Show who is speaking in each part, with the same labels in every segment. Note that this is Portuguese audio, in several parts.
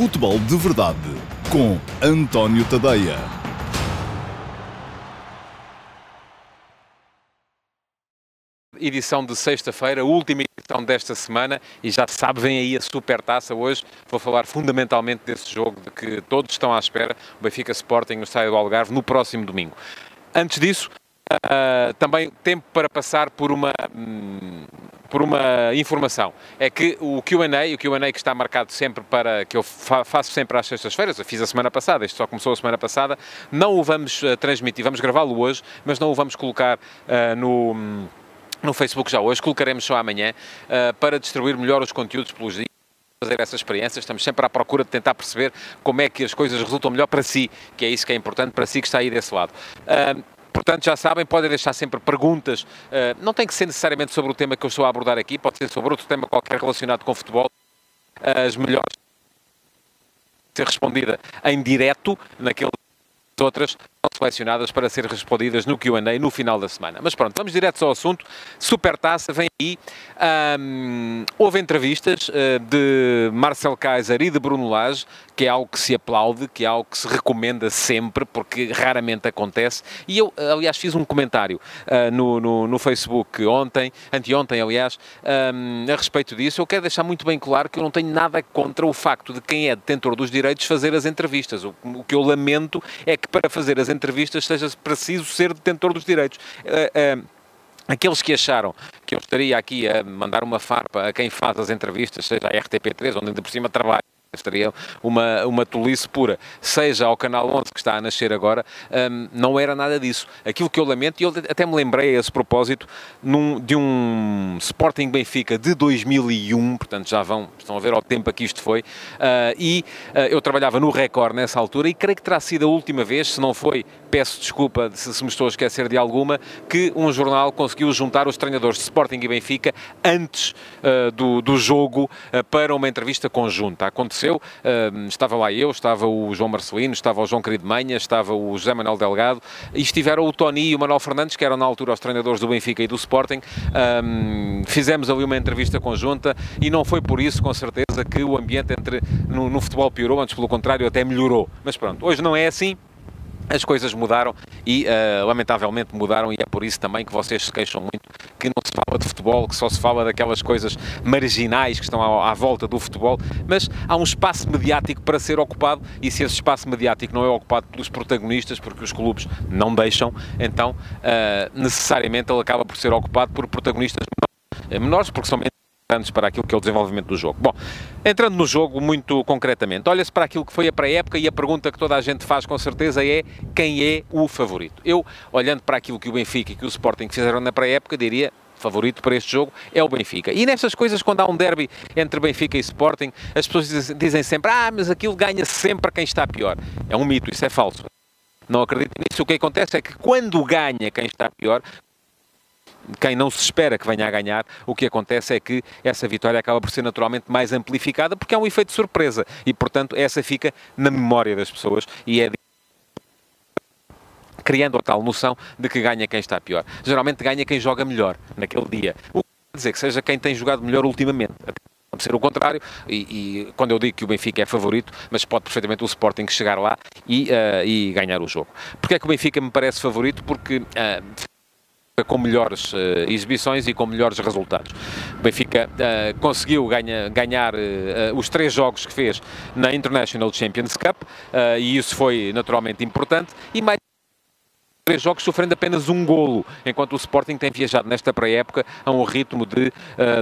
Speaker 1: Futebol de Verdade com António Tadeia.
Speaker 2: Edição de sexta-feira, última edição desta semana e já sabe, vem aí a super taça hoje. Vou falar fundamentalmente desse jogo de que todos estão à espera, o Benfica Sporting no Estádio do Algarve, no próximo domingo. Antes disso, uh, também tempo para passar por uma, um, por uma informação. É que o Q&A, o Q&A que está marcado sempre para, que eu fa faço sempre às sextas-feiras, eu fiz a semana passada, isto só começou a semana passada, não o vamos uh, transmitir, vamos gravá-lo hoje, mas não o vamos colocar uh, no... no Facebook já hoje, colocaremos só amanhã, uh, para distribuir melhor os conteúdos pelos dias fazer essa experiência, estamos sempre à procura de tentar perceber como é que as coisas resultam melhor para si, que é isso que é importante para si que está aí desse lado. Uh, Portanto, já sabem, podem deixar sempre perguntas. Uh, não tem que ser necessariamente sobre o tema que eu estou a abordar aqui, pode ser sobre outro tema qualquer relacionado com futebol. As melhores ser respondida em direto, naquele outras selecionadas para ser respondidas no Q&A no final da semana. Mas pronto, vamos direto ao assunto. Supertaça, vem aí. Houve entrevistas uh, de Marcel Kaiser e de Bruno Lage, que é algo que se aplaude, que é algo que se recomenda sempre, porque raramente acontece. E eu, aliás, fiz um comentário uh, no, no, no, Facebook ontem, anteontem, aliás, um, a respeito disso. Eu quero deixar muito bem claro que eu não tenho nada contra o facto de quem é detentor dos direitos fazer as entrevistas. O, o que eu lamento é que para fazer as entrevistas seja preciso ser detentor dos direitos. Uh, uh, Aqueles que acharam que eu estaria aqui a mandar uma farpa a quem faz as entrevistas, seja a RTP3, onde ainda por cima trabalho, estaria uma, uma tolice pura, seja ao Canal 11 que está a nascer agora, um, não era nada disso. Aquilo que eu lamento, e eu até me lembrei a esse propósito, num, de um Sporting Benfica de 2001, portanto já vão, estão a ver ao tempo que isto foi, uh, e uh, eu trabalhava no Record nessa altura e creio que terá sido a última vez, se não foi, peço desculpa se, se me estou a esquecer de alguma, que um jornal conseguiu juntar os treinadores de Sporting e Benfica antes uh, do, do jogo para uma entrevista conjunta. Aconteceu aconteceu. Estava lá eu, estava o João Marcelino, estava o João Querido Manha, estava o José Manuel Delgado e estiveram o Tony e o Manuel Fernandes, que eram na altura os treinadores do Benfica e do Sporting. Fizemos ali uma entrevista conjunta e não foi por isso, com certeza, que o ambiente entre, no, no futebol piorou, antes pelo contrário até melhorou. Mas pronto, hoje não é assim as coisas mudaram e uh, lamentavelmente mudaram e é por isso também que vocês se queixam muito que não se fala de futebol, que só se fala daquelas coisas marginais que estão à, à, volta do futebol, mas há um espaço mediático para ser ocupado e se esse espaço mediático não é ocupado pelos protagonistas, porque os clubes não deixam, então uh, necessariamente ele acaba por ser ocupado por protagonistas menores, porque são importantes para aquilo que é o desenvolvimento do jogo. Bom, entrando no jogo muito concretamente, olha-se para aquilo que foi a pré-época e a pergunta que toda a gente faz com certeza é quem é o favorito. Eu, olhando para aquilo que o Benfica e que o Sporting fizeram na pré-época, diria favorito para este jogo é o Benfica. E nestas coisas, quando há um derby entre Benfica e Sporting, as pessoas dizem sempre: Ah, mas aquilo ganha sempre quem está pior. É um mito, isso é falso. Não acredito nisso. O que acontece é que quando ganha quem está pior, quem não se espera que venha a ganhar, o que acontece é que essa vitória acaba por ser naturalmente mais amplificada porque é um efeito de surpresa e, portanto, essa fica na memória das pessoas e é criando a tal noção de que ganha quem está pior. Geralmente ganha quem joga melhor naquele dia. O que quer dizer que seja quem tem jogado melhor ultimamente. Ser o contrário, e, e, quando eu digo que o Benfica é favorito, mas pode perfeitamente o Sporting chegar lá e, uh, e ganhar o jogo. Porque é que o Benfica me parece favorito? Porque uh, com melhores uh, exibições e com melhores resultados. O Benfica uh, conseguiu ganha, ganhar uh, os três jogos que fez na International Champions Cup e isso foi naturalmente importante e mais três jogos sofrendo apenas um golo, enquanto o Sporting tem viajado nesta pré-época a um ritmo de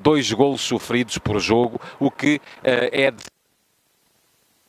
Speaker 2: dois golos sofridos por jogo, o que é de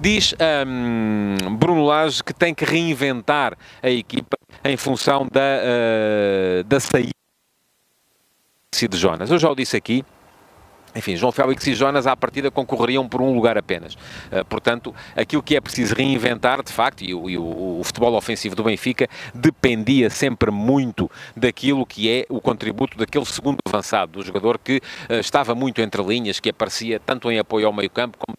Speaker 2: Diz um, Bruno Lage que tem que reinventar a equipa em função da, uh, da saída de Jonas. Eu já o disse aqui, enfim, João Félix e Jonas à partida concorreriam por um lugar apenas. Uh, portanto, aquilo que é preciso reinventar, de facto, e, o, e o, o, futebol ofensivo do Benfica dependia sempre muito daquilo que é o contributo daquele segundo avançado, do jogador que uh, estava muito entre linhas, que aparecia tanto em apoio ao meio campo como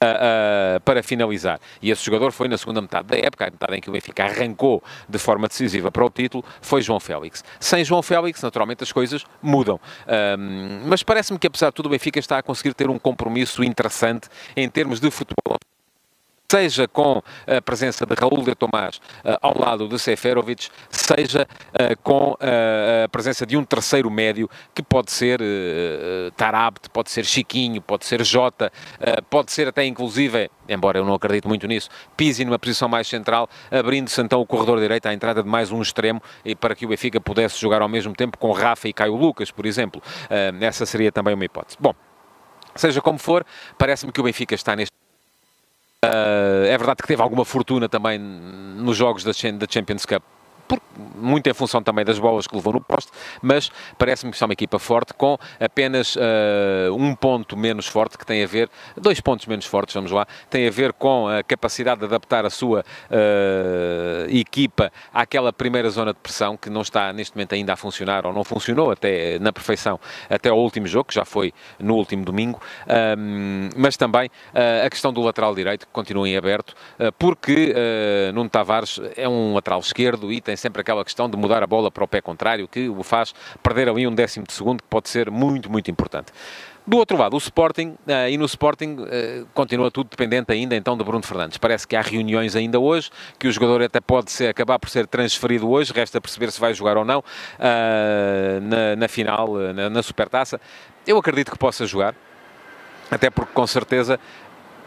Speaker 2: Uh, para finalizar. E esse jogador foi na segunda metade da época, a metade em que o Benfica arrancou de forma decisiva para o título, foi João Félix. Sem João Félix, naturalmente, as coisas mudam. mas parece-me que, apesar de tudo, o Benfica está a conseguir ter um compromisso interessante em termos de futebol seja com a presença de Raul de Tomás uh, ao lado de Seferovic, seja uh, com uh, a presença de um terceiro médio, que pode ser Tarabt, pode ser Chiquinho, pode ser Jota, pode ser até inclusive, embora eu não acredite muito nisso, Pisi numa posição mais central, abrindo-se então o corredor direito à entrada de mais um extremo, e para que o Benfica pudesse jogar ao mesmo tempo com Rafa e Caio Lucas, por exemplo. essa seria também uma hipótese. Bom, seja como for, parece-me que o Benfica está neste Uh, é verdade que teve alguma fortuna também nos jogos da Champions Cup por, muito em função também das bolas que levou no poste, mas parece-me que é uma equipa forte com apenas uh, um ponto menos forte que tem a ver, dois pontos menos fortes, vamos lá, tem a ver com a capacidade de adaptar a sua uh, equipa àquela primeira zona de pressão que não está neste momento ainda a funcionar ou não funcionou até na perfeição até ao último jogo, que já foi no último domingo, um, mas também uh, a questão do lateral direito que continua em aberto, porque Nuno Tavares é um lateral esquerdo e tem sempre aquela questão de mudar a bola para o pé contrário, que o faz perder ali um décimo de segundo, que pode ser muito, muito importante. Do outro lado, o Sporting, uh, e no Sporting uh, continua tudo dependente ainda então de Bruno Fernandes. Parece que há reuniões ainda hoje, que o jogador até pode ser, acabar por ser transferido hoje, resta perceber se vai jogar ou não uh, na, na, final, na, na Supertaça. Eu acredito que possa jogar, até porque com certeza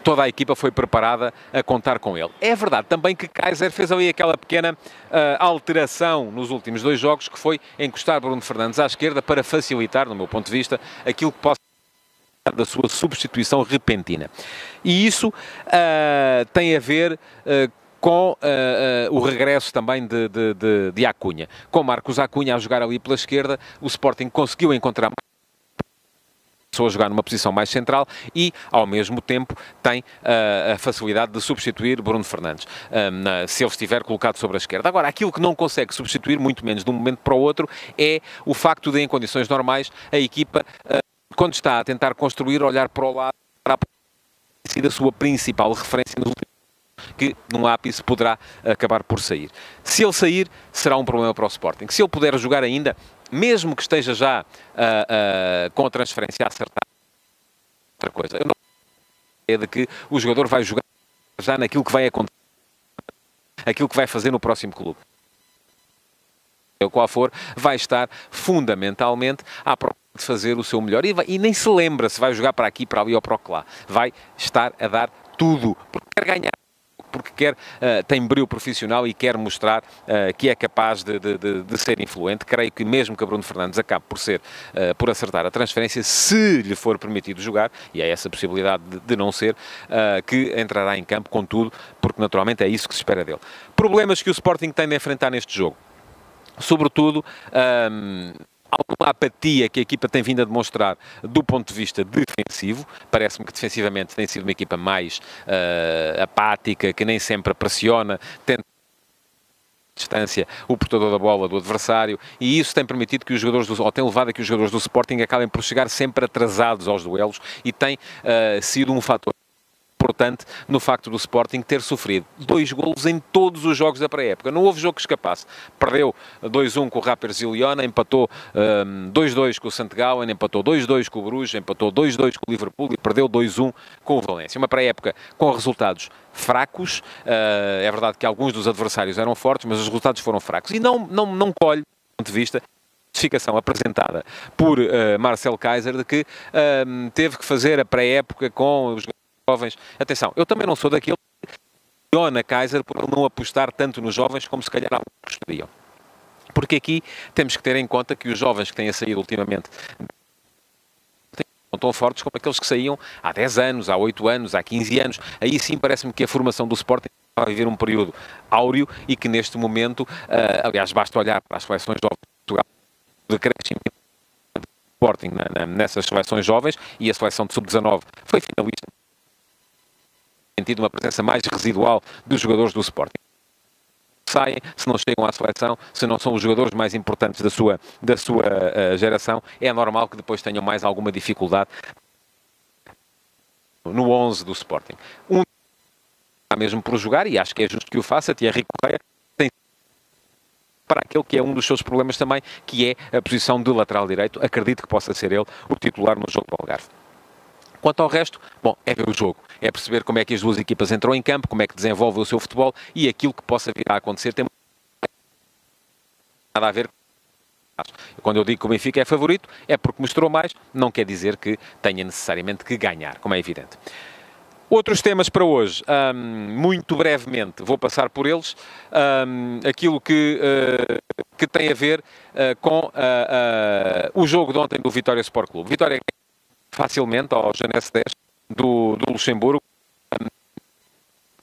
Speaker 2: toda a equipa foi preparada a contar com ele. É verdade também que Kaiser fez ali aquela pequena uh, alteração nos últimos dois jogos, que foi encostar Bruno Fernandes à esquerda para facilitar, no meu ponto de vista, aquilo que possa da sua substituição repentina. E isso uh, tem a ver uh, com uh, uh, o regresso também de, de, de, de Acunha. Com Marcos Acunha a jogar ali pela esquerda, o Sporting conseguiu encontrar passou a jogar numa posição mais central e, ao mesmo tempo, tem uh, a facilidade de substituir Bruno Fernandes, uh, se ele estiver colocado sobre a esquerda. Agora, aquilo que não consegue substituir, muito menos de um momento para o outro, é o facto de, em condições normais, a equipa, uh, quando está a tentar construir, olhar para o lado, para a sua principal referência nos últimos que num ápice poderá acabar por sair. Se ele sair, será um problema para o Sporting. Se ele puder jogar ainda, mesmo que esteja já uh, uh, com a transferência acertada, outra coisa. Eu não é de que o jogador vai jogar já naquilo que vai acontecer, aquilo que vai fazer no próximo clube. O qual for, vai estar fundamentalmente à procura de fazer o seu melhor e, vai, e nem se lembra se vai jogar para aqui, para ali ou para lá. Vai estar a dar tudo, porque quer ganhar porque quer, uh, tem brilho profissional e quer mostrar uh, que é capaz de, de, de, de, ser influente. Creio que mesmo que Bruno Fernandes acabe por ser, uh, por acertar a transferência, se lhe for permitido jogar, e há essa possibilidade de, não ser, que entrará em campo com tudo, porque naturalmente é isso que se espera dele. Problemas que o Sporting tem de enfrentar neste jogo. Sobretudo, um, alguma apatia que a equipa tem vindo a demonstrar do ponto de vista defensivo. Parece-me que defensivamente tem sido uma equipa mais uh, apática, que nem sempre pressiona, tenta distância o portador da bola do adversário e isso tem permitido que os jogadores do, ou tem levado a que os jogadores do Sporting acabem por chegar sempre atrasados aos duelos e tem uh, sido um fator importante no facto do Sporting ter sofrido dois golos em todos os jogos da pré-época. Não houve jogo que escapasse. Perdeu 2-1 com o Rappers Iliona, empatou 2-2 um, com o St. Gallen, empatou 2-2 com o Bruges, empatou 2-2 com o Liverpool e perdeu 2-1 com o Valência. Uma pré-época com resultados fracos. Uh, é verdade que alguns dos adversários eram fortes, mas os resultados foram fracos. E não, não, não colhe, do ponto de vista, justificação apresentada por uh, Marcel Kaiser de que uh, teve que fazer a pré-época com os jovens. Atenção, eu também não sou daquele que na Kaiser por não apostar tanto nos jovens como se calhar alguns gostariam. Porque aqui temos que ter em conta que os jovens que têm saído ultimamente não tão fortes como aqueles que saíam há 10 anos, há 8 anos, há 15 anos. Aí sim parece-me que a formação do Sporting vai viver um período áureo e que neste momento, uh, aliás, basta olhar para as seleções jovens de Portugal, de crescimento do Sporting na, na, nessas seleções jovens e a seleção de sub-19 foi finalista sentido uma presença mais residual dos jogadores do Sporting. Saem, se não chegam à seleção, se não são os jogadores mais importantes da sua, da sua uh, geração, é normal que depois tenham mais alguma dificuldade no 11 do Sporting. Um mesmo por jogar, e acho que é justo que o faça, Thierry Correia tem para aquele que é um dos seus problemas também, que é a posição de lateral direito. Acredito que possa ser ele o titular no jogo do Algarve. Quanto ao resto, bom, é ver o jogo, é perceber como é que as duas equipas entram em campo, como é que desenvolvem o seu futebol e aquilo que possa vir a acontecer tem nada a ver quando eu digo que o Benfica é favorito, é porque mostrou mais, não quer dizer que tenha necessariamente que ganhar, como é evidente. Outros temas para hoje, um, muito brevemente, vou passar por eles. Um, aquilo que, uh, que tem a ver uh, com uh, o jogo de ontem do Vitória Sport Clube. Vitória facilmente ao Janesse 10 do, do Luxemburgo,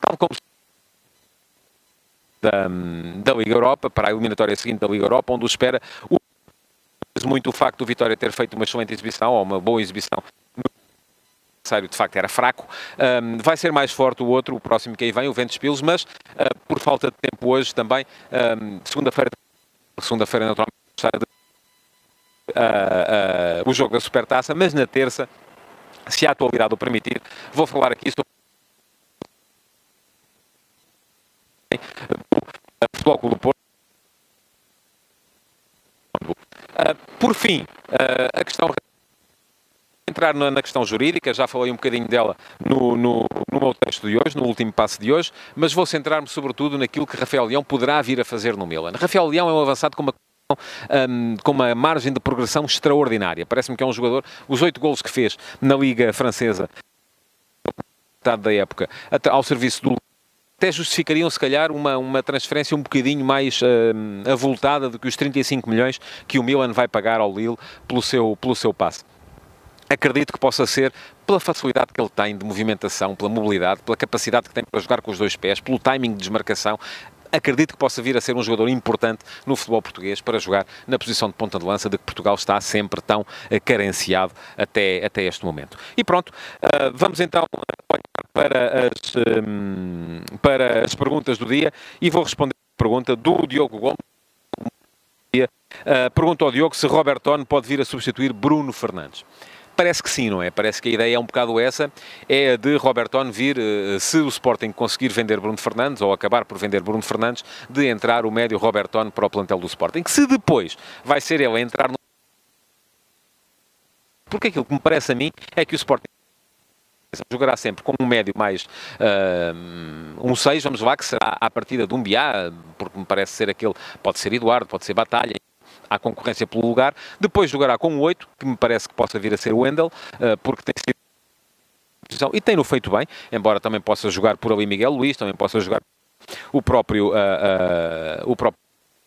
Speaker 2: tal como da, da Liga Europa, para a eliminatória seguinte da Liga Europa, onde o espera o, muito o facto do Vitória ter feito uma excelente exibição, ou uma boa exibição adversário de facto era fraco. Um, vai ser mais forte o outro, o próximo que aí vem, o Ventos Pilos, mas uh, por falta de tempo hoje também, um, segunda-feira, segunda-feira naturalmente, uh, o jogo da Supertaça, mas na terça, se a atualidade o permitir, vou falar aqui sobre o do Porto. Por fim, a questão entrar na, questão jurídica, já falei um bocadinho dela no, no, no meu texto de hoje, no último passo de hoje, mas vou centrar-me sobretudo naquilo que Rafael Leão poderá vir a fazer no Milan. Rafael Leão é um avançado com uma um, com uma margem de progressão extraordinária. Parece-me que é um jogador, os oito golos que fez na Liga Francesa, da época, ao serviço do até justificariam, se calhar, uma, uma transferência um bocadinho mais avultada do que os 35 milhões que o Milan vai pagar ao Lille pelo seu, pelo seu passe acredito que possa ser pela facilidade que ele tem de movimentação, pela mobilidade, pela capacidade que tem para jogar com os dois pés, pelo timing de desmarcação. Acredito que possa vir a ser um jogador importante no futebol português para jogar na posição de ponta de lança de que Portugal está sempre tão uh, carenciado até, até este momento. E pronto, uh, vamos então para as, um, para as perguntas do dia e vou responder a pergunta do Diogo Gomes. Uh, pergunta ao Diogo se Roberto pode vir a substituir Bruno Fernandes. Parece que sim, não é? Parece que a ideia é um bocado essa, é a de Roberton vir, eh, se o Sporting conseguir vender Bruno Fernandes, ou acabar por vender Bruno Fernandes, de entrar o médio Roberton para o plantel do Sporting. Que se depois vai ser ele a entrar no... Porque aquilo que me parece a mim é que o Sporting jogará sempre com um médio mais uh, um 6, vamos lá, que será à partida de um Biá, porque me parece ser aquele, pode ser Eduardo, pode ser Batalha, à concorrência pelo lugar. Depois jogará com o 8, que me parece que possa vir a ser o Wendel, eh, porque tem sido e tem-no feito bem, embora também possa jogar por ali Miguel Luís, também possa jogar o próprio, uh, uh, o próprio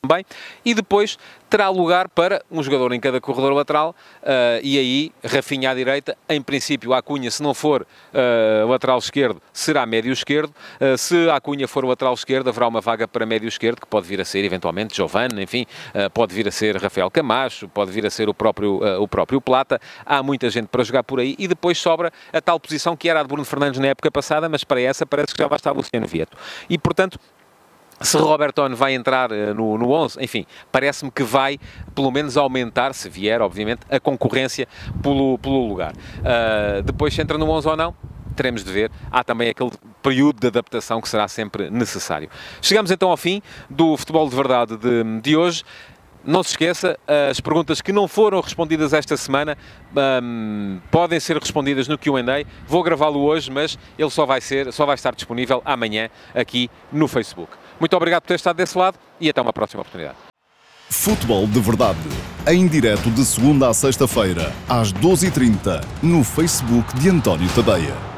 Speaker 2: também, e depois terá lugar para um jogador em cada corredor lateral, uh, e aí Rafinha à direita, em princípio a Cunha, se não for uh, lateral esquerdo, será médio esquerdo, uh, se a Cunha for lateral esquerdo, haverá uma vaga para médio esquerdo, que pode vir a ser eventualmente Giovanni, enfim, pode vir a ser Rafael Camacho, pode vir a ser o próprio, o próprio Plata, há muita gente para jogar por aí, e depois sobra a tal posição que era a de Bruno Fernandes na época passada, mas para essa parece que já vai estar Luciano Vieto. E, portanto, se Roberton vai entrar uh, no, no 11, enfim, parece-me que vai pelo menos aumentar, se vier, obviamente, a concorrência pelo, pelo lugar. Uh, depois, se entra no 11 ou não, teremos de ver. Há também aquele período de adaptação que será sempre necessário. Chegamos então ao fim do Futebol de Verdade de, de hoje. Não se esqueça, as perguntas que não foram respondidas esta semana um, podem ser respondidas no Q&A. Vou gravá-lo hoje, mas ele só vai, ser, só vai estar disponível amanhã aqui no Facebook. Muito obrigado por ter estado desse lado e até uma próxima oportunidade.
Speaker 1: Futebol de Verdade, em direto de segunda a sexta-feira, às 12h30, no Facebook de António Tadeia.